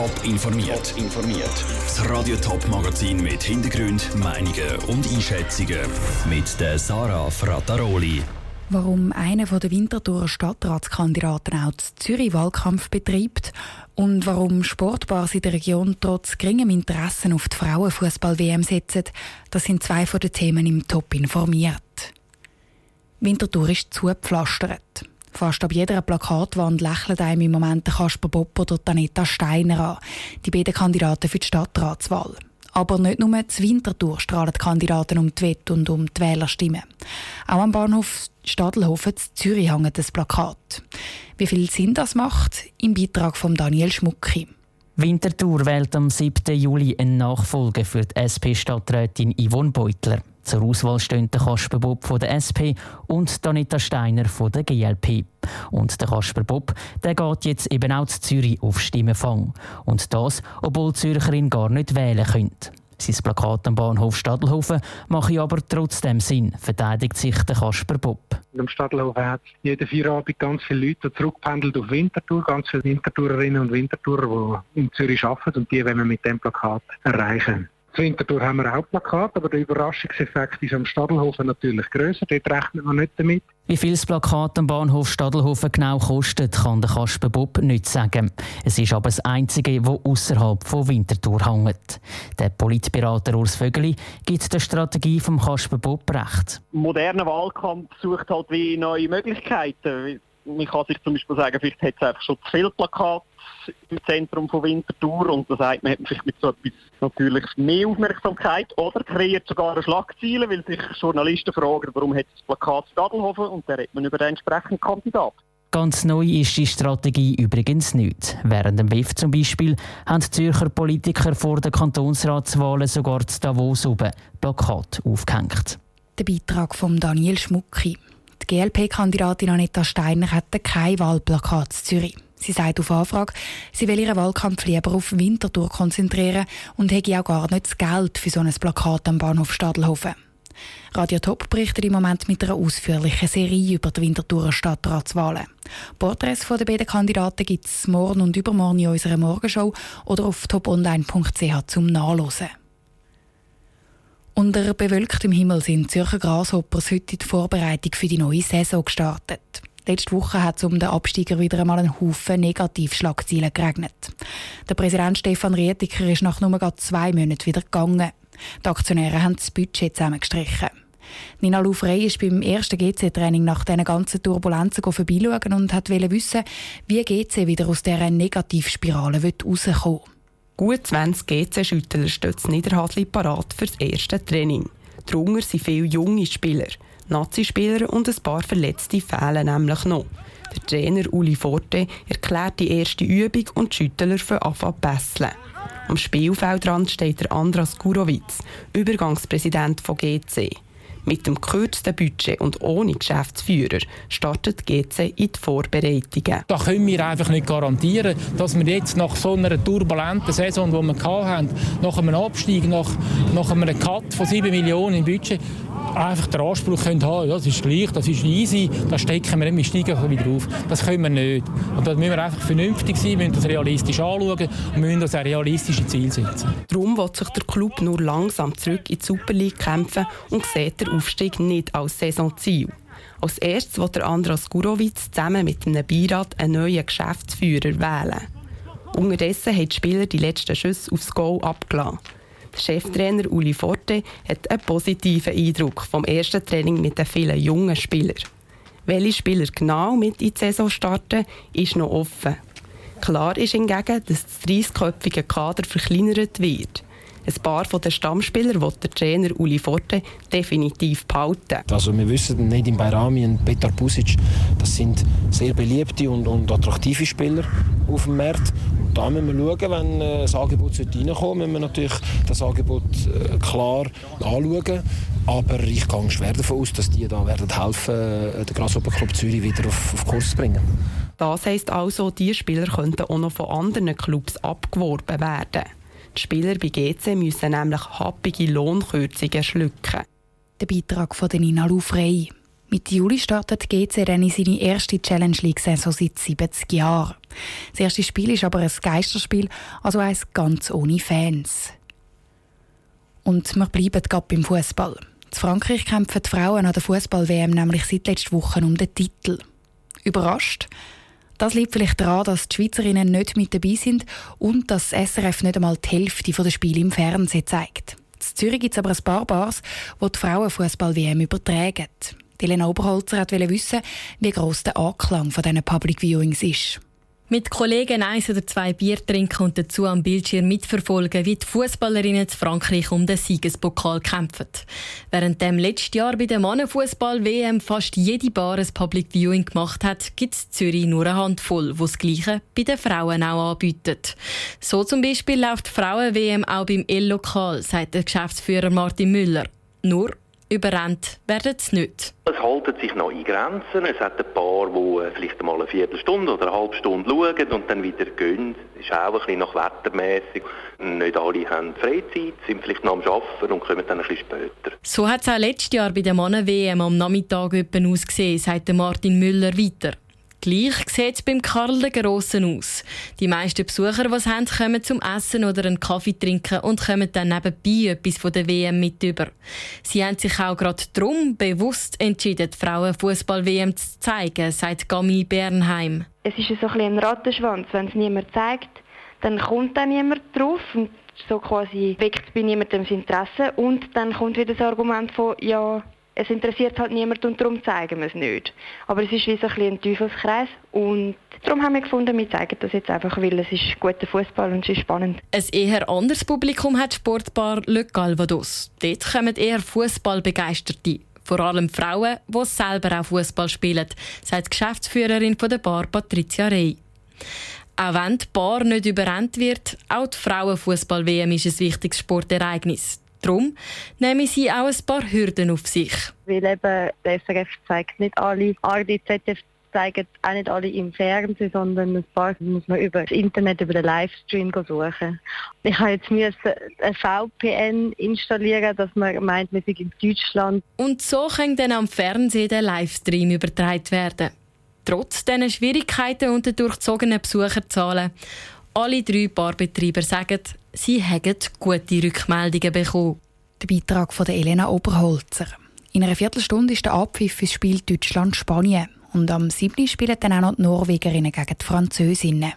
Top informiert. informiert. Das Radio Top Magazin mit Hintergrund, Meinungen und Einschätzungen mit der Sarah Frataroli. Warum einer der Winterthur Stadtratskandidaten auch den Zürich Wahlkampf betreibt und warum Sportbars in der Region trotz geringem Interesse auf die Frauenfußball-WM setzen, das sind zwei von den Themen im Top informiert. Winterthur ist zugepflastert. Fast ab jeder Plakatwand lächelt einem im Moment Kasper Bopp oder Anita Steiner an, die beiden Kandidaten für die Stadtratswahl. Aber nicht nur zu Winterthur strahlen die Kandidaten um die Wette und um die Wählerstimmen. Auch am Bahnhof Stadelhofen in Zürich hängt das Plakat. Wie viel Sinn das macht, im Beitrag von Daniel Schmucki. Winterthur wählt am 7. Juli einen Nachfolger für die SP-Stadträtin Yvonne Beutler. Zur Auswahl stehen der Kasper Bob von der SP und Danita Steiner von der GLP. Und der Kasper Bob, der geht jetzt eben auch zu Zürich auf Stimmenfang. Und das, obwohl die Zürcherin gar nicht wählen könnte. Sein Plakat am Bahnhof Stadelhofen mache aber trotzdem Sinn, verteidigt sich der Kasper Bob. Am Stadelhofen hat jeden Feierabend ganz viele Leute, die auf Winterthur, ganz viele Wintertourerinnen und Wintertourer, die in Zürich arbeiten und die wollen wir mit dem Plakat erreichen. Zu Winterthur haben wir auch Plakat, aber der Überraschungseffekt ist am Stadelhofen natürlich grösser. Dort rechnet man nicht damit. Wie viel das Plakat am Bahnhof Stadelhofen genau kostet, kann der Kasper Bob nicht sagen. Es ist aber das einzige, das außerhalb von Winterthur hängt. Der Politberater Urs Vögeli gibt der Strategie vom Kasper Bob recht. Moderner Wahlkampf sucht halt wie neue Möglichkeiten. Man kann sich zum Beispiel sagen, vielleicht hat es einfach schon zu viele Plakate im Zentrum von Winterthur und da sagt man, hat man vielleicht mit so etwas natürlich mehr Aufmerksamkeit oder kreiert sogar eine Schlagzeile, weil sich Journalisten fragen, warum hat das Plakat Stadelhofen und dann redet man über den entsprechenden Kandidat. Ganz neu ist die Strategie übrigens nicht. Während dem BIF zum Beispiel haben die Zürcher Politiker vor den Kantonsratswahlen sogar zu Davos oben Plakat aufgehängt. Der Beitrag von Daniel Schmucki. Die GLP-Kandidatin Anita Steiner hatte kein Wahlplakat in Zürich. Sie sagt auf Anfrage, sie will ihren Wahlkampf lieber auf Winterthur konzentrieren und hätte auch gar nicht das Geld für so ein Plakat am Bahnhof Stadelhofen. Radio Top berichtet im Moment mit einer ausführlichen Serie über die Winterthurer Stadtratswahlen. Porträts den beiden Kandidaten gibt es morgen und übermorgen in unserer Morgenshow oder auf toponline.ch zum Nachlesen. Unter bewölktem Himmel sind Zürcher Grasshoppers heute die Vorbereitung für die neue Saison gestartet. Letzte Woche hat es um den Absteiger wieder einmal einen Haufen Negativschlagzeilen geregnet. Der Präsident Stefan Rietiker ist nach nur zwei Monaten wieder gegangen. Die Aktionäre haben das Budget zusammengestrichen. Nina Loufrey ist beim ersten GC-Training nach diesen ganzen Turbulenzen vorbeischauen und hat wissen, wie GC wieder aus dieser Negativspirale rauskommen will. Gut 20 GC-Schüttler stehen in Niederhasli parat für das erste Training. Darunter sind viele junge Spieler. Nazi-Spieler und ein paar Verletzte fehlen nämlich noch. Der Trainer Uli Forte erklärt die erste Übung und die Schüttler für Anfang Besseln. Am Spielfeldrand steht der Andras Gurowitz, Übergangspräsident von GC. Mit dem gekürzten Budget und ohne Geschäftsführer startet GC in die Vorbereitungen. Da können wir einfach nicht garantieren, dass wir jetzt nach so einer turbulenten Saison, die wir hatten, nach einem Abstieg, nach, nach einem Cut von 7 Millionen im Budget, einfach den Anspruch haben, das ist gleich, das ist easy, da stecken wir wir steigen wieder auf. Das können wir nicht. Und da müssen wir einfach vernünftig sein, müssen das realistisch anschauen und müssen uns ein realistisches Ziel setzen. Darum will sich der Club nur langsam zurück in die Super League kämpfen und sieht den Aufstieg nicht als Saisonziel. Als erstes wird der Andras Gurowitz zusammen mit einem Beirat einen neuen Geschäftsführer wählen. Unterdessen haben die Spieler die letzten Schüsse aufs Goal abgelassen. Der Cheftrainer Uli Forte hat einen positiven Eindruck vom ersten Training mit den vielen jungen Spielern. Welche Spieler genau mit in die Saison starten, ist noch offen. Klar ist hingegen, dass das 30-köpfige Kader verkleinert wird. Ein paar von den Stammspielern will der Trainer Uli Forte definitiv behalten. Also wir wissen, Nedim Bayrami und Petar Pusic, das sind sehr beliebte und, und attraktive Spieler auf dem Markt. Da müssen wir schauen, wenn äh, das Angebot reinkommt, müssen wir natürlich das Angebot äh, klar anschauen. Aber ich gehe schwer davon aus, dass die da werden helfen, äh, den Grasshopper Club Zürich wieder auf, auf Kurs zu bringen. Das heisst also, diese Spieler könnten auch noch von anderen Clubs abgeworben werden. Die Spieler bei GC müssen nämlich happige Lohnkürzungen schlucken. Der Beitrag von Nina Lufrey. Mitte Juli startet GC dann in seine erste Challenge League-Saison seit 70 Jahren. Das erste Spiel ist aber ein Geisterspiel, also eins ganz ohne Fans. Und wir bleiben gerade beim Fußball. In Frankreich kämpfen die Frauen an der Fußball-WM nämlich seit letzter Woche um den Titel. Überrascht? Das liegt vielleicht daran, dass die Schweizerinnen nicht mit dabei sind und dass das SRF nicht einmal die Hälfte der Spiele im Fernsehen zeigt. In Zürich gibt es aber ein paar Bars, die die Frauenfußball-WM übertragen. Elena Oberholzer wollte wissen, wie gross der Anklang von diesen Public Viewings ist. Mit Kollegen eins oder zwei Bier trinken und dazu am Bildschirm mitverfolgen, wie die Fußballerinnen zu Frankreich um den Siegespokal kämpfen. Während dem letzten Jahr bei der Mannenfußball-WM fast jede Bar ein Public Viewing gemacht hat, gibt es Zürich nur eine Handvoll, wo das Gleiche bei den Frauen auch anbietet. So zum Beispiel läuft die Frauen-WM auch beim L-Lokal, sagt der Geschäftsführer Martin Müller. Nur überrennt werden sie nicht. Es halten sich noch in Grenzen. Es hat ein paar, die äh, vielleicht mal eine Viertelstunde oder eine halbe Stunde schauen und dann wieder gehen. Das ist auch ein bisschen nach wettermässig. Nicht alle haben Freizeit, sind vielleicht noch am Arbeiten und kommen dann ein bisschen später. So hat es auch letztes Jahr bei der Mannen-WM am Nachmittag ausgesehen, sagt Martin Müller weiter. Gleich sieht es beim Karl der Grossen aus. Die meisten Besucher, die es haben, kommen zum Essen oder einen Kaffee trinken und kommen dann nebenbei etwas von der WM mit über. Sie haben sich auch gerade darum bewusst entschieden, die Frauenfußball-WM zu zeigen, sagt Gami Bernheim. Es ist so ein, ein Rattenschwanz. Wenn es niemand zeigt, dann kommt dann niemand drauf und so quasi weckt bei niemandem das Interesse und dann kommt wieder das Argument von, ja, es interessiert halt niemand und darum zeigen wir es nicht. Aber es ist wie so ein, ein Teufelskreis und darum haben wir gefunden, wir zeigen das jetzt einfach, weil es ist guter Fußball und es ist spannend. Ein eher anderes Publikum hat Sportbar Le Calvados. Dort kommen eher Fußballbegeisterte. Vor allem Frauen, die selber auch Fußball spielen, sagt die Geschäftsführerin der Bar Patricia Rey. Auch wenn die Bar nicht überrennt wird, auch die Frauenfußball-WM ist ein wichtiges Sportereignis. Darum nehmen sie auch ein paar Hürden auf sich. Weil eben der SRF zeigt nicht alle, ARD, ZDF zeigen auch nicht alle im Fernsehen, sondern ein paar muss man über das Internet, über den Livestream suchen. Ich habe jetzt ein VPN installieren, dass man meint, wir sind in Deutschland. Und so kann dann am Fernsehen der Livestream übertragen werden. Trotz diesen Schwierigkeiten und der durchzogenen Besucherzahlen. Alle drei Barbetreiber sagen, sie haben gute Rückmeldungen bekommen. Der Beitrag von Elena Oberholzer. In einer Viertelstunde ist der Abpfiff fürs Spiel Deutschland-Spanien. Und am 7. spielen dann auch noch die Norwegerinnen gegen die Französinnen.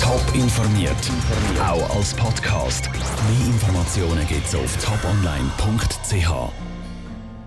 Top informiert, auch als Podcast. Mehr Informationen gibt es auf toponline.ch.